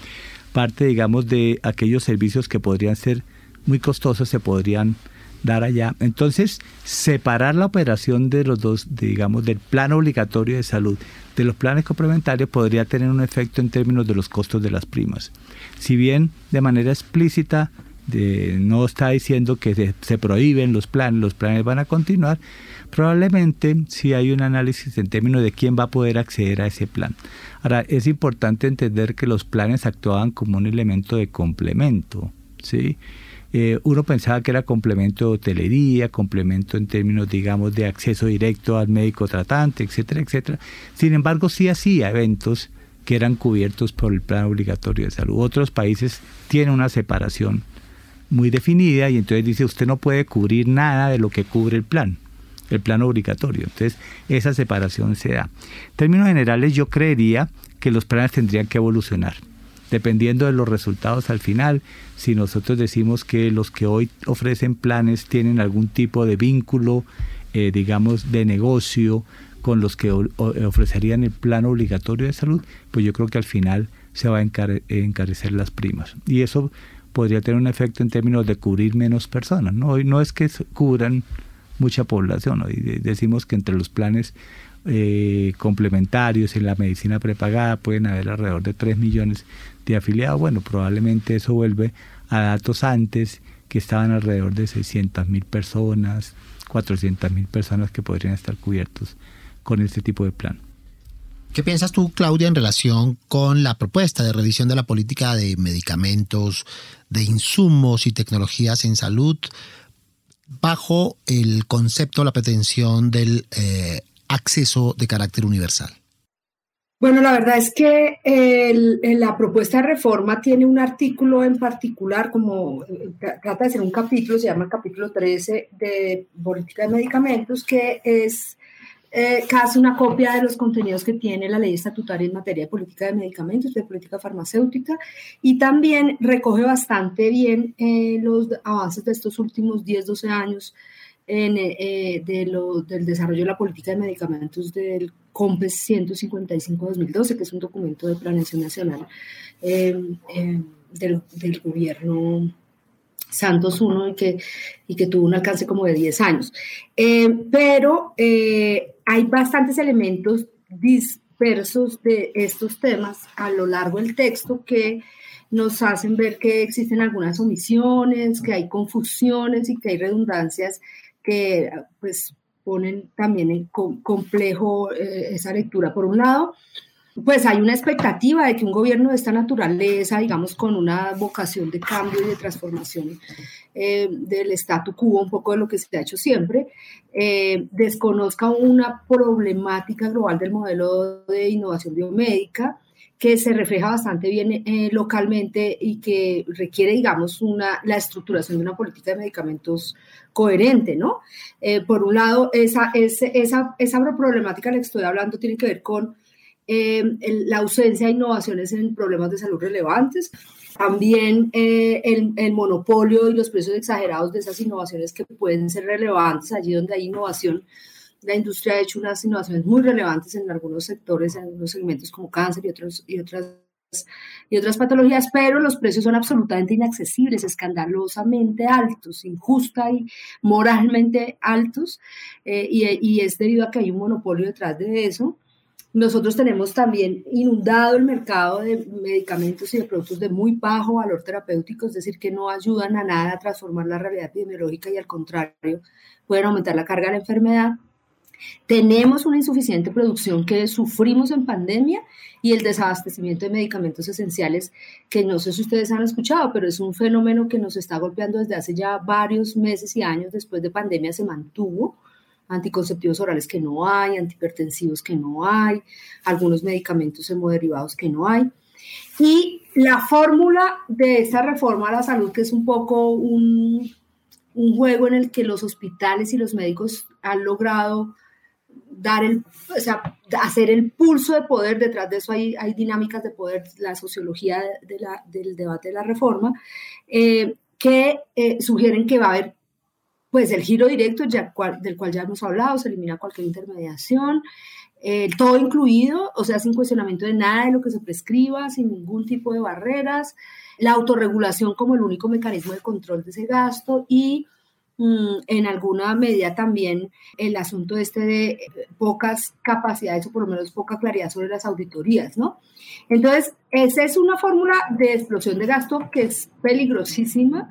Parte, digamos, de aquellos servicios que podrían ser muy costosos se podrían dar allá. Entonces, separar la operación de los dos, digamos, del plan obligatorio de salud de los planes complementarios podría tener un efecto en términos de los costos de las primas. Si bien de manera explícita no está diciendo que se, prohíben los planes, los planes van a continuar, probablemente si hay un análisis en términos de quién va a poder acceder a ese plan. Ahora, es importante entender que los planes actuaban como un elemento de complemento, ¿sí? Eh, uno pensaba que era complemento de hotelería, complemento en términos, digamos, de acceso directo al médico tratante, etcétera, etcétera. Sin embargo, sí hacía eventos que eran cubiertos por el plan obligatorio de salud. Otros países tienen una separación muy definida y entonces dice usted no puede cubrir nada de lo que cubre el plan, el plan obligatorio. Entonces esa separación se da. En términos generales yo creería que los planes tendrían que evolucionar dependiendo de los resultados al final, si nosotros decimos que los que hoy ofrecen planes tienen algún tipo de vínculo, eh, digamos, de negocio con los que ofrecerían el plan obligatorio de salud, pues yo creo que al final se va a encarecer las primas. Y eso podría tener un efecto en términos de cubrir menos personas. No, no es que cubran mucha población, hoy decimos que entre los planes eh, complementarios en la medicina prepagada, pueden haber alrededor de 3 millones de afiliados. Bueno, probablemente eso vuelve a datos antes que estaban alrededor de 600 mil personas, 400 mil personas que podrían estar cubiertos con este tipo de plan. ¿Qué piensas tú, Claudia, en relación con la propuesta de revisión de la política de medicamentos, de insumos y tecnologías en salud bajo el concepto, la pretensión del eh, acceso de carácter universal? Bueno, la verdad es que la propuesta de reforma tiene un artículo en particular, como eh, trata de ser un capítulo, se llama el capítulo 13 de política de medicamentos, que es eh, casi una copia de los contenidos que tiene la ley estatutaria en materia de política de medicamentos, de política farmacéutica, y también recoge bastante bien eh, los avances de estos últimos 10, 12 años de lo, del desarrollo de la política de medicamentos del COMPES 155-2012, que es un documento de planeación nacional em, em, del, gobierno Santos I y que, y que tuvo un alcance como de 10 años. Em, pero eh, hay bastantes elementos dispersos de estos temas a lo largo del texto que nos hacen ver que existen algunas omisiones, que hay confusiones y que hay redundancias que pues ponen también en complejo eh, esa lectura. Por un lado, pues hay una expectativa de que un gobierno de esta naturaleza, digamos, con una vocación de cambio y de transformación eh, del statu quo, un poco de lo que se ha hecho siempre, eh, desconozca una problemática global del modelo de innovación biomédica, que se refleja bastante bien eh, localmente y que requiere, digamos, una, la estructuración de una política de medicamentos coherente, ¿no? Eh, por un lado, esa, esa, esa, esa problemática de la que estoy hablando tiene que ver con eh, la ausencia de innovaciones en problemas de salud relevantes, también el, el, monopolio y los precios exagerados de esas innovaciones que pueden ser relevantes allí donde hay innovación la industria ha hecho unas innovaciones muy relevantes en algunos sectores, en algunos segmentos como cáncer y, otros, y, otras, y otras patologías, pero los precios son absolutamente inaccesibles, escandalosamente altos, injusta y moralmente altos, eh, y, y es debido a que hay un monopolio detrás de eso. Nosotros tenemos también inundado el mercado de medicamentos y de productos de muy bajo valor terapéutico, es decir, que no ayudan a nada a transformar la realidad epidemiológica y al contrario, pueden aumentar la carga de la enfermedad. Tenemos una insuficiente producción que sufrimos en pandemia y el desabastecimiento de medicamentos esenciales que no sé si ustedes han escuchado, pero es un fenómeno que nos está golpeando desde hace ya varios meses y años después de pandemia se mantuvo anticonceptivos orales que no hay, antihipertensivos que no hay, algunos medicamentos hemoderivados que no hay. Y la fórmula de esta reforma a la salud, que es un poco un, un juego en el que los hospitales y los médicos han logrado dar el, o sea, hacer el pulso de poder, detrás de eso hay, hay dinámicas de poder, la sociología de la, del debate de la reforma, eh, que eh, sugieren que va a haber pues el giro directo ya, del cual ya hemos hablado, se elimina cualquier intermediación, eh, todo incluido, o sea, sin cuestionamiento de nada de lo que se prescriba, sin ningún tipo de barreras, la autorregulación como el único mecanismo de control de ese gasto y en alguna medida también el asunto este de eh, pocas capacidades o por lo menos poca claridad sobre las auditorías, ¿no? Entonces, esa es una fórmula de explosión de gasto que es peligrosísima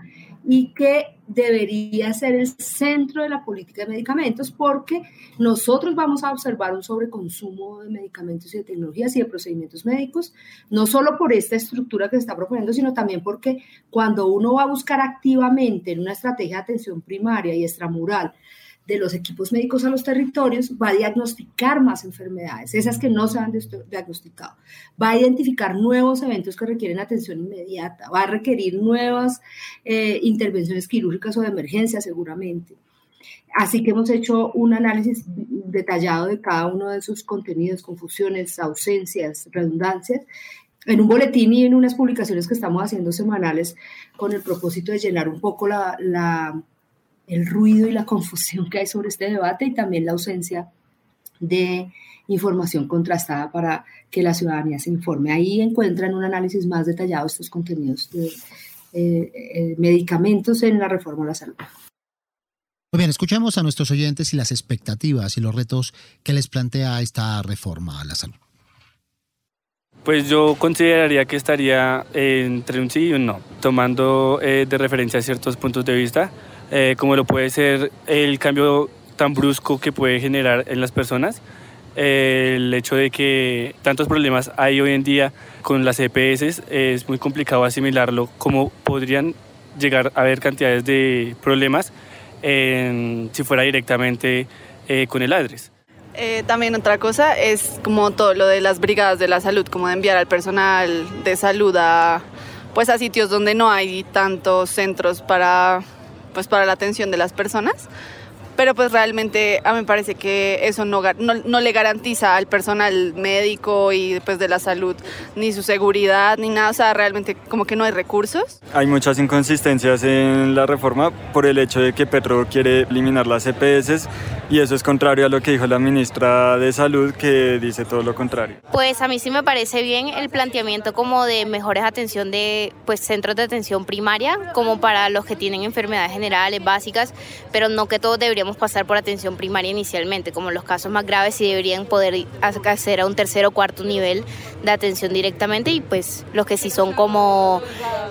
y que debería ser el centro de la política de medicamentos porque nosotros vamos a observar un sobreconsumo de medicamentos y de tecnologías y de procedimientos médicos, no solo por esta estructura que se está proponiendo, sino también porque cuando uno va a buscar activamente en una estrategia de atención primaria y extramural de los equipos médicos a los territorios, va a diagnosticar más enfermedades, esas que no se han diagnosticado, va a identificar nuevos eventos que requieren atención inmediata, va a requerir nuevas eh, intervenciones quirúrgicas o de emergencia seguramente. Así que hemos hecho un análisis detallado de cada uno de esos contenidos, confusiones, ausencias, redundancias, en un boletín y en unas publicaciones que estamos haciendo semanales con el propósito de llenar un poco la el ruido y la confusión que hay sobre este debate y también la ausencia de información contrastada para que la ciudadanía se informe. Ahí encuentran un análisis más detallado estos contenidos de eh, eh, medicamentos en la reforma a la salud. Muy bien, escuchemos a nuestros oyentes y las expectativas y los retos que les plantea esta reforma a la salud. Pues yo consideraría que estaría entre un sí y un no, tomando eh, de referencia ciertos puntos de vista, eh, como lo puede ser el cambio tan brusco que puede generar en las personas, el hecho de que tantos problemas hay hoy en día con las EPS, es muy complicado asimilarlo, como podrían llegar a haber cantidades de problemas si fuera directamente eh, con el ADRES. Eh, también otra cosa es como todo lo de las brigadas de la salud, como de enviar al personal de salud a, pues a sitios donde no hay tantos centros para, pues para la atención de las personas pero pues realmente a mí me parece que eso no, no, le garantiza al personal médico y pues de la salud ni su seguridad ni nada, o sea, realmente como que no hay recursos. Hay muchas inconsistencias en la reforma por el hecho de que Petro quiere eliminar las EPS y eso es contrario a lo que dijo la ministra de Salud que dice todo lo contrario. Pues a mí sí me parece bien el planteamiento como de mejores atención de pues centros de atención primaria como para los que tienen enfermedades generales básicas, pero no que todos deberíamos pasar por atención primaria inicialmente, como los casos más graves sí deberían poder hacer a un tercer o cuarto nivel de atención directamente y pues los que sí son como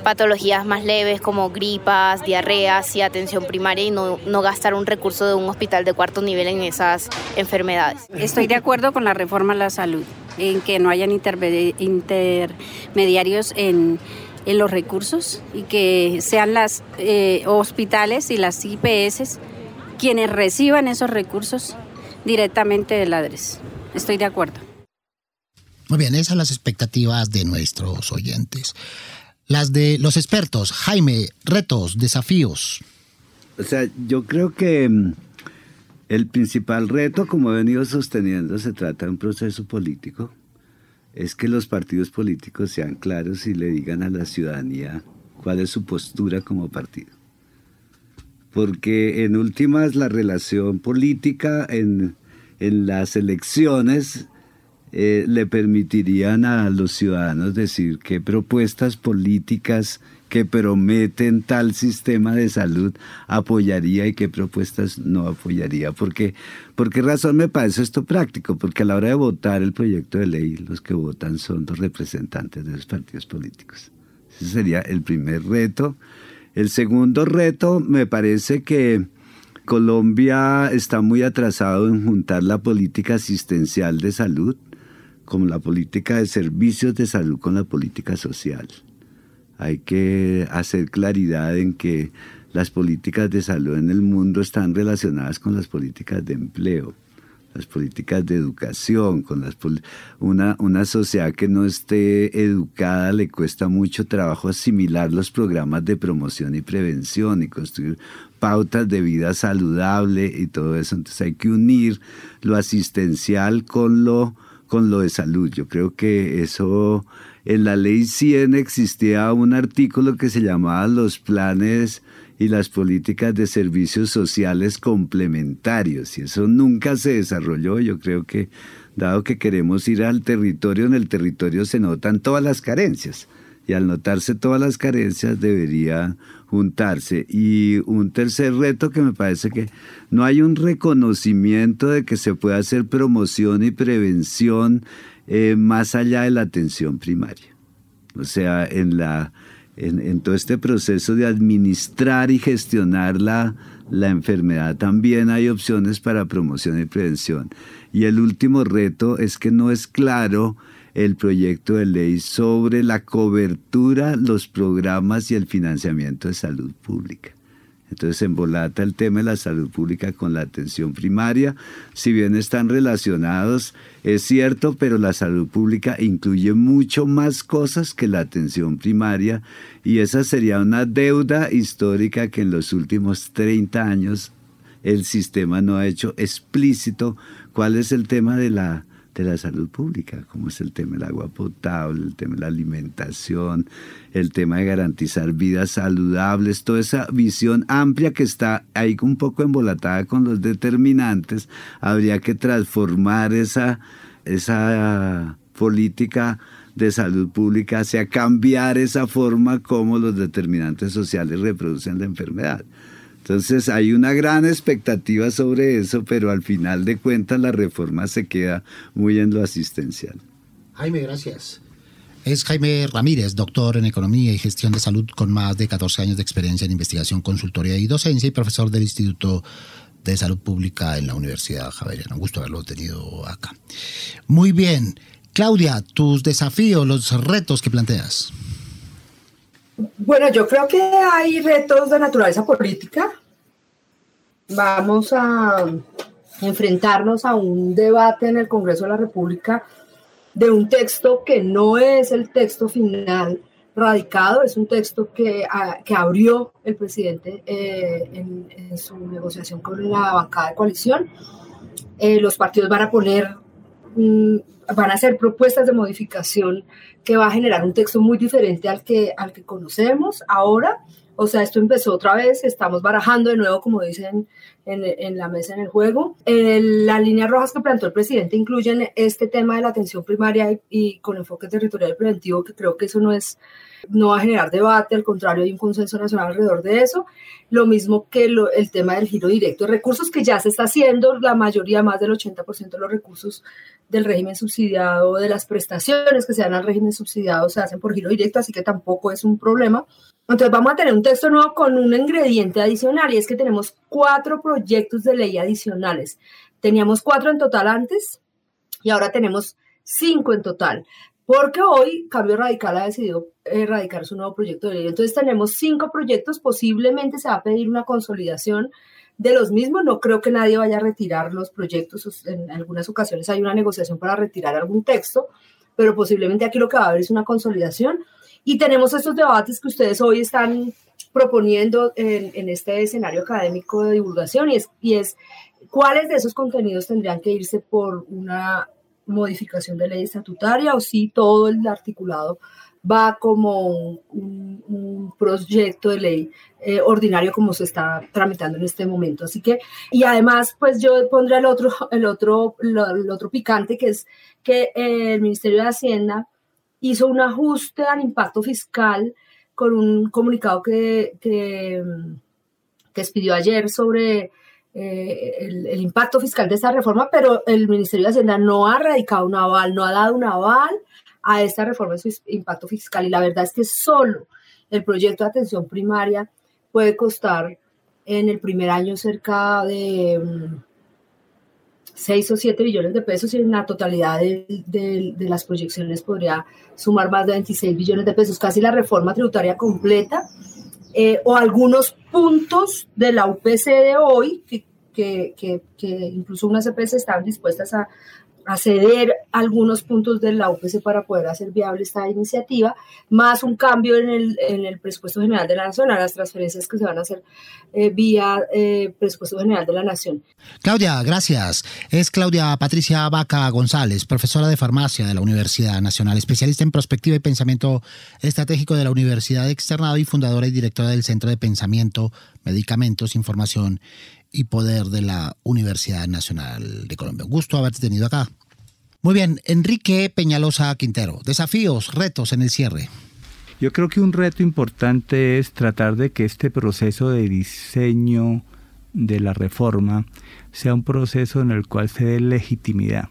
patologías más leves como gripas, diarreas y atención primaria y no, gastar un recurso de un hospital de cuarto nivel en esas enfermedades. Estoy de acuerdo con la reforma a la salud, en que no hayan intermediarios en en los recursos y que sean las eh, hospitales y las IPS quienes reciban esos recursos directamente del ADRES. Estoy de acuerdo. Muy bien, esas son las expectativas de nuestros oyentes. Las de los expertos, Jaime, retos, desafíos. O sea, yo creo que mm, el principal reto, como he venido sosteniendo, se trata de un proceso político, es que los partidos políticos sean claros y le digan a la ciudadanía cuál es su postura como partido porque en últimas la relación política en, las elecciones eh, le permitirían a los ciudadanos decir qué propuestas políticas que prometen tal sistema de salud apoyaría y qué propuestas no apoyaría. Porque, ¿Por qué razón me parece esto práctico? Porque a la hora de votar el proyecto de ley, los que votan son los representantes de los partidos políticos. Ese sería el primer reto el segundo reto me parece que Colombia está muy atrasado en juntar la política asistencial de salud como la política de servicios de salud con la política social. Hay que hacer claridad en que las políticas de salud en el mundo están relacionadas con las políticas de empleo las políticas de educación, con las una, una sociedad que no esté educada le cuesta mucho trabajo asimilar los programas de promoción y prevención y construir pautas de vida saludable y todo eso. Entonces hay que unir lo asistencial con lo, con lo de salud. Yo creo que eso, en la ley 100 existía un artículo que se llamaba los planes y las políticas de servicios sociales complementarios. Y eso nunca se desarrolló. Yo creo que, dado que queremos ir al territorio, en el territorio se notan todas las carencias. Y al notarse todas las carencias debería juntarse. Y un tercer reto que me parece que no hay un reconocimiento de que se pueda hacer promoción y prevención eh, más allá de la atención primaria. O sea, en la en, todo este proceso de administrar y gestionar la, la enfermedad también hay opciones para promoción y prevención. Y el último reto es que no es claro el proyecto de ley sobre la cobertura, los programas y el financiamiento de salud pública. Entonces embolata el tema de la salud pública con la atención primaria. Si bien están relacionados, es cierto, pero la salud pública incluye mucho más cosas que la atención primaria y esa sería una deuda histórica que en los últimos 30 años el sistema no ha hecho explícito cuál es el tema de la de la salud pública, como es el tema del agua potable, el tema de la alimentación, el tema de garantizar vidas saludables, toda esa visión amplia que está ahí un poco embolatada con los determinantes, habría que transformar esa, esa política de salud pública hacia cambiar esa forma como los determinantes sociales reproducen la enfermedad. Entonces hay una gran expectativa sobre eso, pero al final de cuentas la reforma se queda muy en lo asistencial. Jaime, gracias. Es Jaime Ramírez, doctor en Economía y Gestión de Salud con más de 14 años de experiencia en investigación, consultoría y docencia y profesor del Instituto de Salud Pública en la Universidad Javeriana. Un gusto haberlo tenido acá. Muy bien. Claudia, tus desafíos, los retos que planteas. Bueno, yo creo que hay retos de naturaleza política. Vamos a enfrentarnos a un debate en el Congreso de la República de un texto que no es el texto final radicado, es un texto que, que abrió el presidente eh, en, su negociación con la bancada de coalición. Eh, los partidos van a poner, van a hacer propuestas de modificación que va a generar un texto muy diferente al que, al que conocemos ahora. O sea, esto empezó otra vez, estamos barajando de nuevo, como dicen en, en la mesa en el juego. las líneas rojas que planteó el presidente incluyen este tema de la atención primaria y, y con enfoque territorial preventivo, que creo que eso no es no va a generar debate, al contrario, hay un consenso nacional alrededor de eso. Lo mismo que el tema del giro directo de recursos, que ya se está haciendo, la mayoría, más del 80% de los recursos del régimen subsidiado, de las prestaciones que se dan al régimen subsidiado, se hacen por giro directo, así que tampoco es un problema. Entonces vamos a tener un texto nuevo con un ingrediente adicional y es que tenemos cuatro proyectos de ley adicionales. Teníamos cuatro en total antes y ahora tenemos cinco en total. Porque hoy Cambio Radical ha decidido erradicar su nuevo proyecto de ley. Entonces tenemos cinco proyectos, posiblemente se va a pedir una consolidación de los mismos. No creo que nadie vaya a retirar los proyectos. En algunas ocasiones hay una negociación para retirar algún texto, pero posiblemente aquí lo que va a haber es una consolidación. Y tenemos estos debates que ustedes hoy están proponiendo en, este escenario académico de divulgación y es, y es cuáles de esos contenidos tendrían que irse por una modificación de ley estatutaria o si todo el articulado va como un, proyecto de ley eh, ordinario como se está tramitando en este momento. Así que, y además, pues yo pondré el otro, el otro, el otro picante, que es que el Ministerio de Hacienda hizo un ajuste al impacto fiscal con un comunicado que, que, expidió ayer sobre eh, el, impacto fiscal de esta reforma, pero el Ministerio de Hacienda no ha radicado un aval, no ha dado un aval a esta reforma de su impacto fiscal. Y la verdad es que solo el proyecto de atención primaria puede costar en el primer año cerca de 6 mm, o 7 billones de pesos y en la totalidad de, las proyecciones podría sumar más de 26 billones de pesos, casi la reforma tributaria completa eh, o algunos puntos de la UPC de hoy, que, que, que incluso unas EPS están dispuestas a, a algunos puntos de la UPC para poder hacer viable esta iniciativa, más un cambio en el, en el presupuesto general de la Nación, a las transferencias que se van a hacer eh, vía eh, presupuesto general de la Nación. Claudia, gracias. Es Claudia Patricia Vaca González, profesora de farmacia de la Universidad Nacional, especialista en prospectiva y pensamiento estratégico de la Universidad Externado y fundadora y directora del Centro de Pensamiento, Medicamentos, Información y Poder de la Universidad Nacional de Colombia. gusto haberte tenido acá. Muy bien, Enrique Peñalosa Quintero, desafíos, retos en el cierre. Yo creo que un reto importante es tratar de que este proceso de diseño de la reforma sea un proceso en el cual se dé legitimidad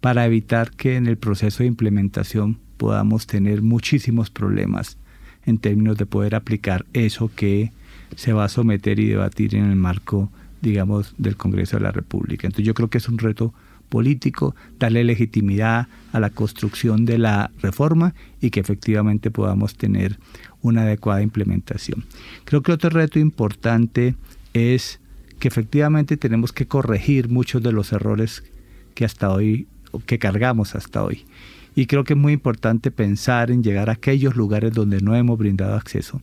para evitar que en el proceso de implementación podamos tener muchísimos problemas en términos de poder aplicar eso que se va a someter y debatir en el marco digamos, del Congreso de la República. Entonces yo creo que es un reto político darle legitimidad a la construcción de la reforma y que efectivamente podamos tener una adecuada implementación. Creo que otro reto importante es que efectivamente tenemos que corregir muchos de los errores que hasta hoy, que cargamos hasta hoy. Y creo que es muy importante pensar en llegar a aquellos lugares donde no hemos brindado acceso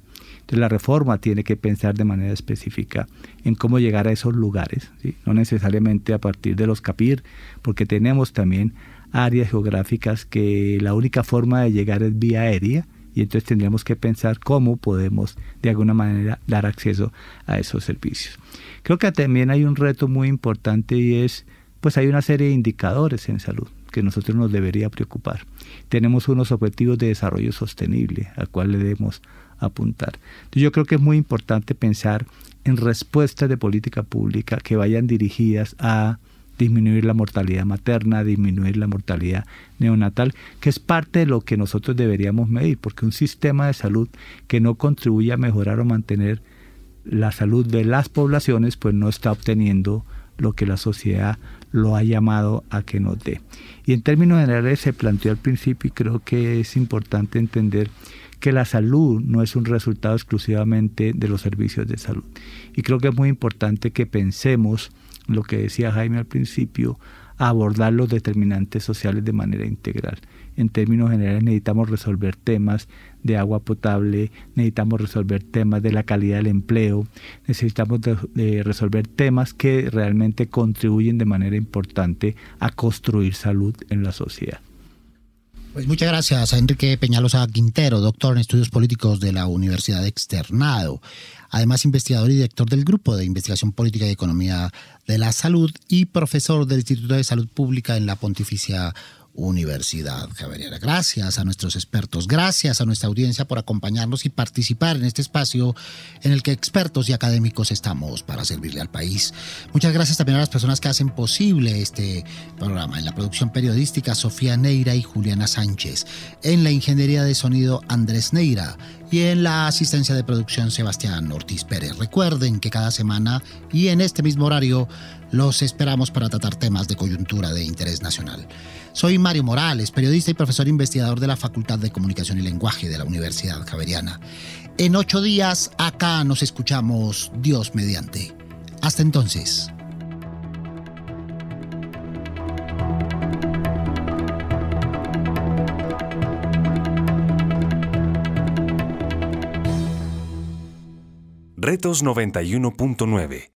entonces la reforma tiene que pensar de manera específica en cómo llegar a esos lugares, no necesariamente a partir de los CAPIR, porque tenemos también áreas geográficas que la única forma de llegar es vía aérea y entonces tendríamos que pensar cómo podemos de alguna manera dar acceso a esos servicios. Creo que también hay un reto muy importante y es, pues hay una serie de indicadores en salud que nosotros nos debería preocupar. Tenemos unos objetivos de desarrollo sostenible al cual le debemos apuntar. Yo creo que es muy importante pensar en respuestas de política pública que vayan dirigidas a disminuir la mortalidad materna, disminuir la mortalidad neonatal, que es parte de lo que nosotros deberíamos medir, porque un sistema de salud que no contribuye a mejorar o mantener la salud de las poblaciones, pues no está obteniendo lo que la sociedad lo ha llamado a que nos dé. Y en términos generales se planteó al principio y creo que es importante entender que la salud no es un resultado exclusivamente de los servicios de salud. Y creo que es muy importante que pensemos lo que decía Jaime al principio, abordar los determinantes sociales de manera integral. En términos generales necesitamos resolver temas de agua potable, necesitamos resolver temas de la calidad del empleo, necesitamos resolver temas que realmente contribuyen de manera importante a construir salud en la sociedad. Pues muchas gracias a Enrique Peñalosa Quintero, doctor en estudios políticos de la Universidad Externado, además investigador y director del Grupo de Investigación Política y Economía de la Salud y profesor del Instituto de Salud Pública en la Pontificia Universidad Javeriana. Gracias a nuestros expertos, gracias a nuestra audiencia por acompañarnos y participar en este espacio en el que expertos y académicos estamos para servirle al país. Muchas gracias también a las personas que hacen posible este programa. En la producción periodística, Sofía Neira y Juliana Sánchez. En la ingeniería de sonido, Andrés Neira. Y en la asistencia de producción, Sebastián Ortiz Pérez. Recuerden que cada semana y en este mismo horario los esperamos para tratar temas de coyuntura de interés nacional. Soy Mario Morales, periodista y profesor investigador de la Facultad de Comunicación y Lenguaje de la Universidad Javeriana. En ocho días acá nos escuchamos Dios mediante. Hasta entonces. Retos 91.9